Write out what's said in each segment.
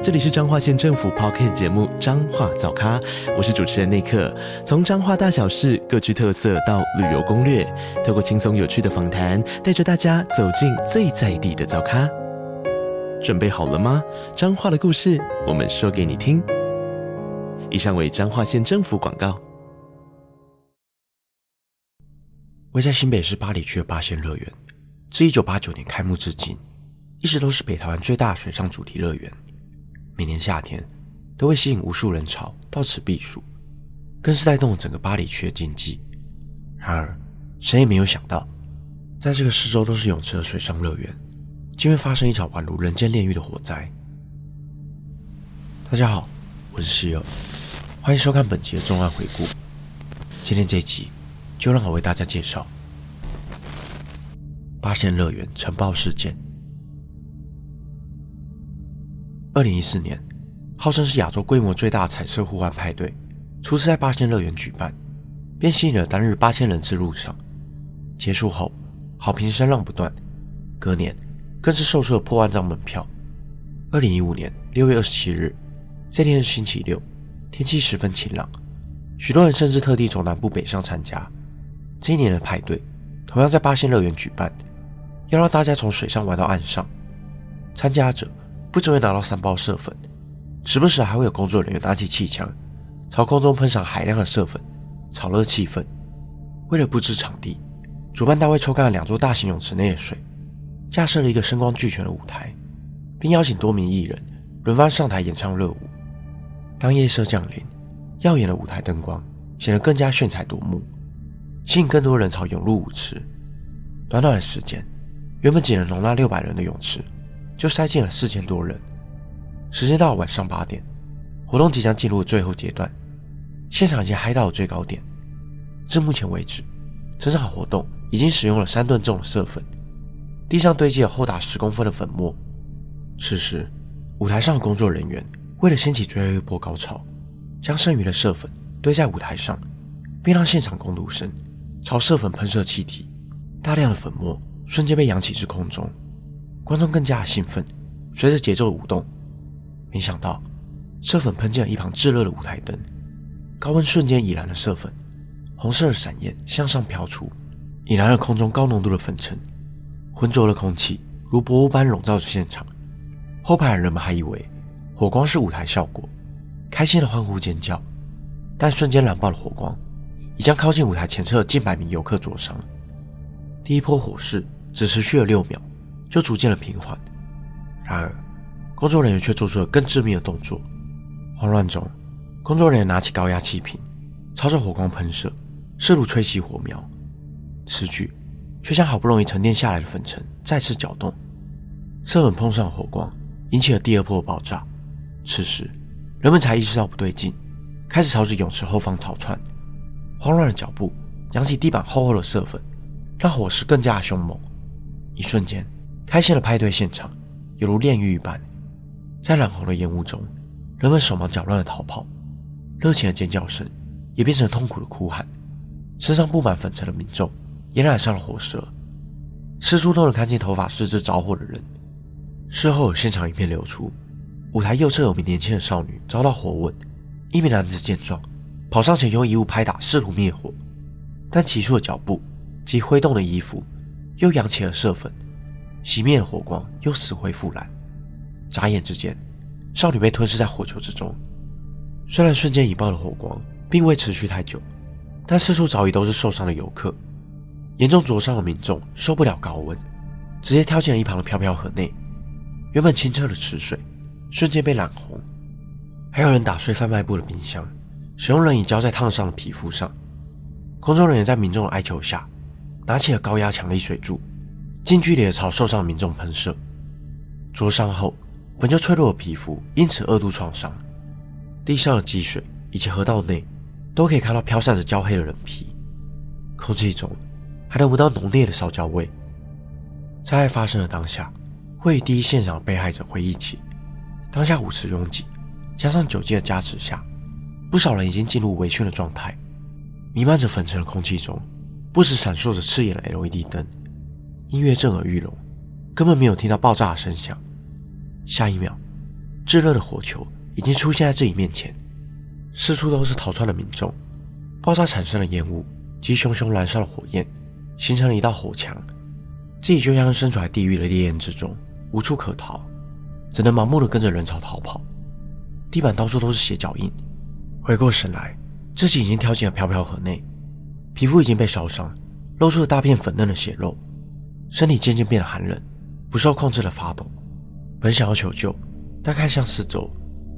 这里是彰化县政府 p o c k t 节目《彰化早咖》，我是主持人内克。从彰化大小事各具特色到旅游攻略，透过轻松有趣的访谈，带着大家走进最在地的早咖。准备好了吗？彰化的故事，我们说给你听。以上为彰化县政府广告。位在新北市八里区的八仙乐园，自一九八九年开幕至今，一直都是北台湾最大水上主题乐园。每年夏天都会吸引无数人潮到此避暑，更是带动了整个巴黎区的经济。然而，谁也没有想到，在这个四周都是泳池的水上乐园，竟会发生一场宛如人间炼狱的火灾。大家好，我是室友，欢迎收看本期的重案回顾。今天这集就让我为大家介绍八仙乐园尘爆事件。二零一四年，号称是亚洲规模最大的彩色互换派对，初次在八仙乐园举办，便吸引了当日八千人次入场。结束后，好评声浪不断，隔年更是售出了破万张门票。二零一五年六月二十七日，这天是星期六，天气十分晴朗，许多人甚至特地从南部北上参加。这一年的派对同样在八仙乐园举办，要让大家从水上玩到岸上，参加者。不只会拿到三包色粉，时不时还会有工作人员拿起气枪，朝空中喷洒海量的色粉，炒热气氛。为了布置场地，主办单位抽干了两座大型泳池内的水，架设了一个声光俱全的舞台，并邀请多名艺人轮番上台演唱热舞。当夜色降临，耀眼的舞台灯光显得更加炫彩夺目，吸引更多人潮涌入舞池。短短的时间，原本仅能容纳六百人的泳池。就塞进了四千多人。时间到了晚上八点，活动即将进入最后阶段，现场已经嗨到了最高点。至目前为止，这场活动已经使用了三吨重的色粉，地上堆积了厚达十公分的粉末。此时，舞台上的工作人员为了掀起最后一波高潮，将剩余的色粉堆在舞台上，并让现场工读生朝色粉喷射气体，大量的粉末瞬间被扬起至空中。观众更加兴奋，随着节奏舞动。没想到，色粉喷进了一旁炙热的舞台灯，高温瞬间引燃了色粉，红色的闪焰向上飘出，引燃了空中高浓度的粉尘，浑浊的空气如薄雾般笼罩着现场。后排的人们还以为火光是舞台效果，开心的欢呼尖叫。但瞬间燃爆的火光，已将靠近舞台前侧近百名游客灼伤。第一波火势只持续了六秒。就逐渐的平缓，然而，工作人员却做出了更致命的动作。慌乱中，工作人员拿起高压气瓶，朝着火光喷射，试图吹熄火苗。此举却将好不容易沉淀下来的粉尘再次搅动，色粉碰上火光，引起了第二波爆炸。此时，人们才意识到不对劲，开始朝着泳池后方逃窜。慌乱的脚步扬起地板厚厚的色粉，让火势更加凶猛。一瞬间。开心的派对现场犹如炼狱一般，在染红的烟雾中，人们手忙脚乱的逃跑，热情的尖叫声也变成痛苦的哭喊。身上布满粉尘的民众也染上了火舌，四处都能看见头发四肢着火的人。事后现场影片流出，舞台右侧有名年轻的少女遭到火吻，一名男子见状跑上前用衣物拍打，试图灭火，但急促的脚步及挥动的衣服又扬起了色粉。熄灭的火光，又死灰复燃。眨眼之间，少女被吞噬在火球之中。虽然瞬间引爆的火光并未持续太久，但四处早已都是受伤的游客。严重灼伤的民众受不了高温，直接跳进了一旁的飘飘河内。原本清澈的池水瞬间被染红。还有人打碎贩卖部的冰箱，使用冷饮浇在烫伤的皮肤上。工作人员在民众的哀求下，拿起了高压强力水柱。近距离的朝受伤民众喷射，灼伤后本就脆弱的皮肤因此二度创伤。地上的积水以及河道内都可以看到飘散着焦黑的人皮，空气中还能闻到浓烈的烧焦味。灾害发生的当下，会第一现场的被害者回忆起，当下舞池拥挤，加上酒精的加持下，不少人已经进入微醺的状态。弥漫着粉尘的空气中，不时闪烁着刺眼的 LED 灯，音乐震耳欲聋，根本没有听到爆炸的声响。下一秒，炙热的火球已经出现在自己面前，四处都是逃窜的民众，爆炸产生的烟雾及熊熊燃烧的火焰，形成了一道火墙。自己就像身处在地狱的烈焰之中，无处可逃，只能盲目的跟着人潮逃跑。地板到处都是血脚印。回过神来，自己已经跳进了飘飘河内，皮肤已经被烧伤，露出了大片粉嫩的血肉，身体渐渐变得寒冷，不受控制的发抖。本想要求救，但看向四周，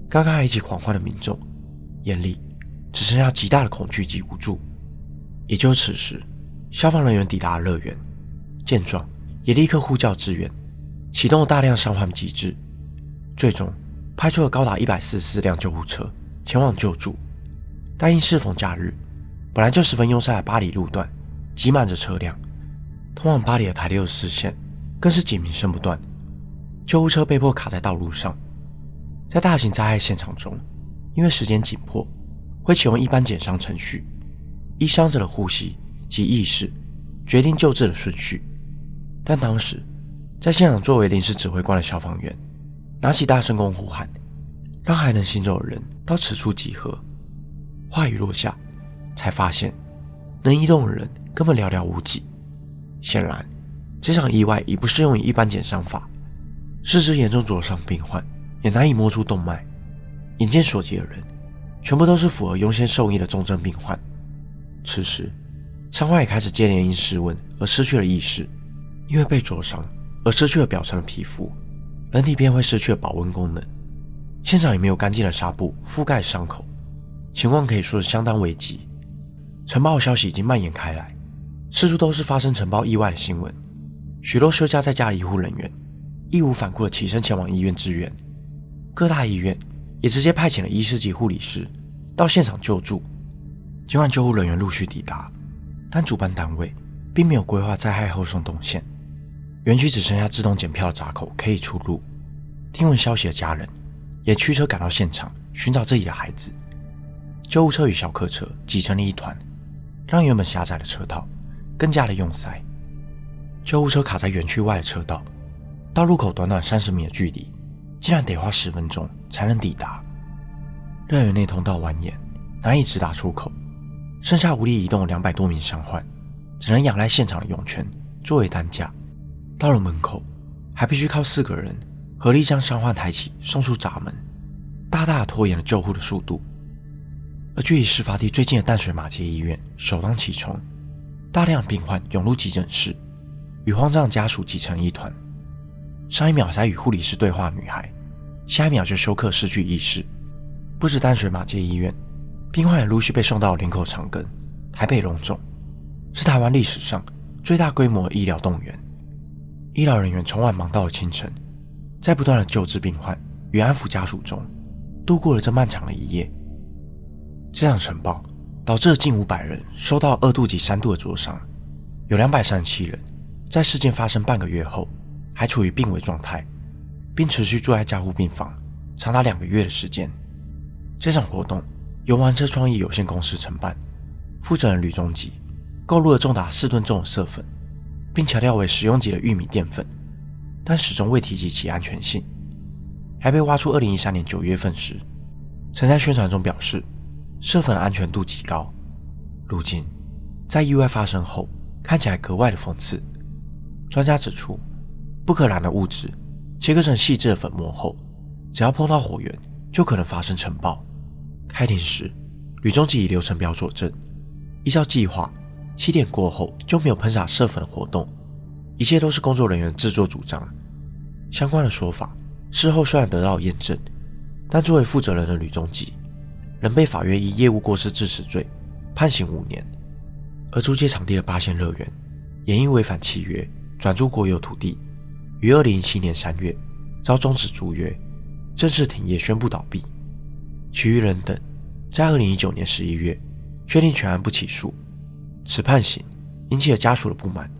刚刚还一起狂欢的民众，眼里只剩下极大的恐惧及无助。也就此时，消防人员抵达了乐园。见状，也立刻呼叫支援，启动了大量伤患机制，最终派出了高达一百四十四辆救护车前往救助。但因适逢假日，本来就十分拥塞的巴黎路段挤满着车辆，通往巴黎的台六四线更是警鸣声不断，救护车被迫卡在道路上。在大型灾害现场中，因为时间紧迫，会启用一般减伤程序，依伤者的呼吸及意识决定救治的顺序。但当时，在现场作为临时指挥官的消防员，拿起大声公呼喊，让还能行走的人到此处集合。话语落下，才发现能移动的人根本寥寥无几。显然，这场意外已不适用于一般减伤法。四肢严重灼伤病患也难以摸出动脉。眼见所及的人，全部都是符合优先受益的重症病患。此时，伤患也开始接连因失温而失去了意识。因为被灼伤而失去了表层的皮肤，人体便会失去了保温功能。现场也没有干净的纱布覆盖伤口，情况可以说是相当危急。晨报消息已经蔓延开来，四处都是发生承包意外的新闻。许多休假在家的医护人员义无反顾地起身前往医院支援，各大医院也直接派遣了医师及护理师到现场救助。尽管救护人员陆续抵达，但主办单位并没有规划灾害后送动线。园区只剩下自动检票的闸口可以出入。听闻消息的家人也驱车赶到现场寻找自己的孩子。救护车与小客车挤成了一团，让原本狭窄的车道更加的拥塞。救护车卡在园区外的车道，到路口短短三十米的距离，竟然得花十分钟才能抵达。乐园内通道蜿蜒，难以直达出口，剩下无力移动的两百多名伤患，只能仰赖现场的涌泉作为担架。到了门口，还必须靠四个人合力将伤患抬起送出闸门，大大拖延了救护的速度。而距离事发地最近的淡水马街医院首当其冲，大量病患涌入急诊室，与慌张家属挤成一团。上一秒还与护理师对话女孩，下一秒就休克失去意识。不止淡水马街医院，病患也陆续被送到林口长庚、台北荣总，是台湾历史上最大规模的医疗动员。医疗人员从晚忙到了清晨，在不断的救治病患与安抚家属中，度过了这漫长的一夜。这场晨报导致近五百人受到二度及三度的灼伤，有两百三十七人在事件发生半个月后还处于病危状态，并持续住在加护病房长达两个月的时间。这场活动由玩车创意有限公司承办，负责人吕中吉购入了重达四吨重的色粉。并强调为食用级的玉米淀粉，但始终未提及其安全性。还被挖出2013年9月份时，曾在宣传中表示射粉的安全度极高。如今在意外发生后，看起来格外的讽刺。专家指出，不可燃的物质切割成细致的粉末后，只要碰到火源，就可能发生尘爆。开庭时，吕中吉以流程表佐证，依照计划。七点过后就没有喷洒射粉的活动，一切都是工作人员自作主张。相关的说法事后虽然得到验证，但作为负责人的吕中吉仍被法院以业务过失致死罪判刑五年。而租借场地的八仙乐园也因违反契约转租国有土地，于二零一七年三月遭终止租约，正式停业宣布倒闭。其余人等在二零一九年十一月确定全案不起诉。此判刑引起了家属的不满，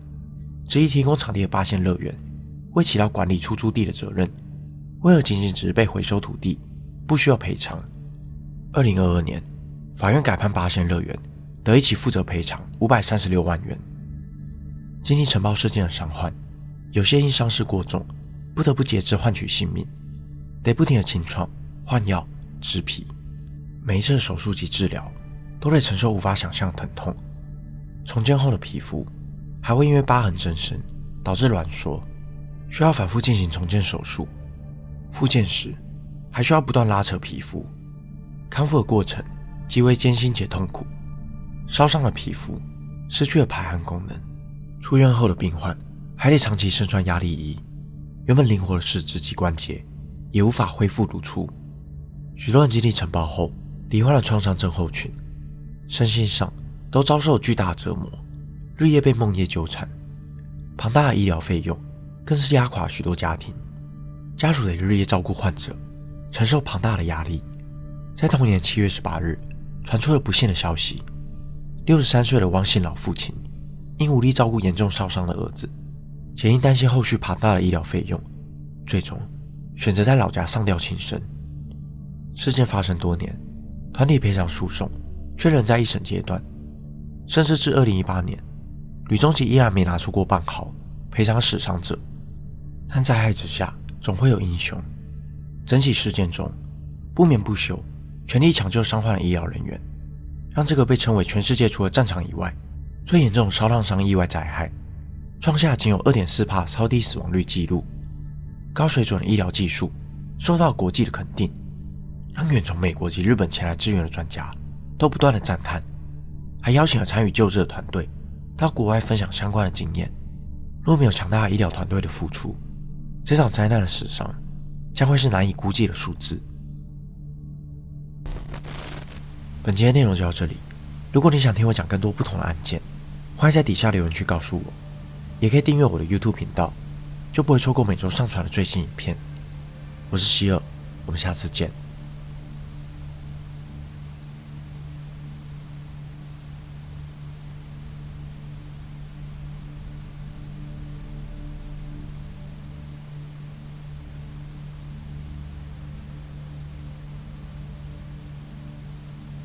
执意提供场地的八仙乐园未起到管理出租地的责任，为何仅仅只是被回收土地，不需要赔偿？二零二二年，法院改判八仙乐园得一起负责赔偿五百三十六万元。经历承包事件的伤患，有些因伤势过重，不得不截肢换取性命，得不停的清创、换药、植皮，每一次手术及治疗都得承受无法想象的疼痛。重建后的皮肤还会因为疤痕增生导致挛缩，需要反复进行重建手术。复健时还需要不断拉扯皮肤。康复的过程极为艰辛且痛苦，烧伤了皮肤失去了排汗功能，出院后的病患还得长期身穿压力衣，原本灵活的四肢及关节也无法恢复如初。许多人经历承包后罹患了创伤症候群，身心上都遭受巨大折磨，日夜被梦魇纠缠，庞大的医疗费用更是压垮许多家庭，家属得日夜照顾患者，承受庞大的压力。在同年七月十八日，传出了不幸的消息：六十三岁的汪姓老父亲因无力照顾严重烧伤的儿子，且因担心后续庞大的医疗费用，最终选择在老家上吊轻生。事件发生多年，团体赔偿诉讼却仍在一审阶段，甚至至二零一八年，吕中奇依然没拿出过半毫赔偿死伤者。但灾害之下，总会有英雄。整起事件中，不眠不休。全力抢救伤患的医疗人员，让这个被称为全世界除了战场以外最严重烧烫伤意外灾害，创下仅有二点四帕超低死亡率记录。高水准的医疗技术受到国际的肯定，让远从美国及日本前来支援的专家都不断的赞叹，还邀请了参与救治的团队到国外分享相关的经验。若没有强大的医疗团队的付出，这场灾难的死伤将会是难以估计的数字。本期的内容就到这里。如果你想听我讲更多不同的案件，欢迎在底下留言区告诉我，也可以订阅我的 YouTube 频道，就不会错过每周上传的最新影片。我是希尔，我们下次见。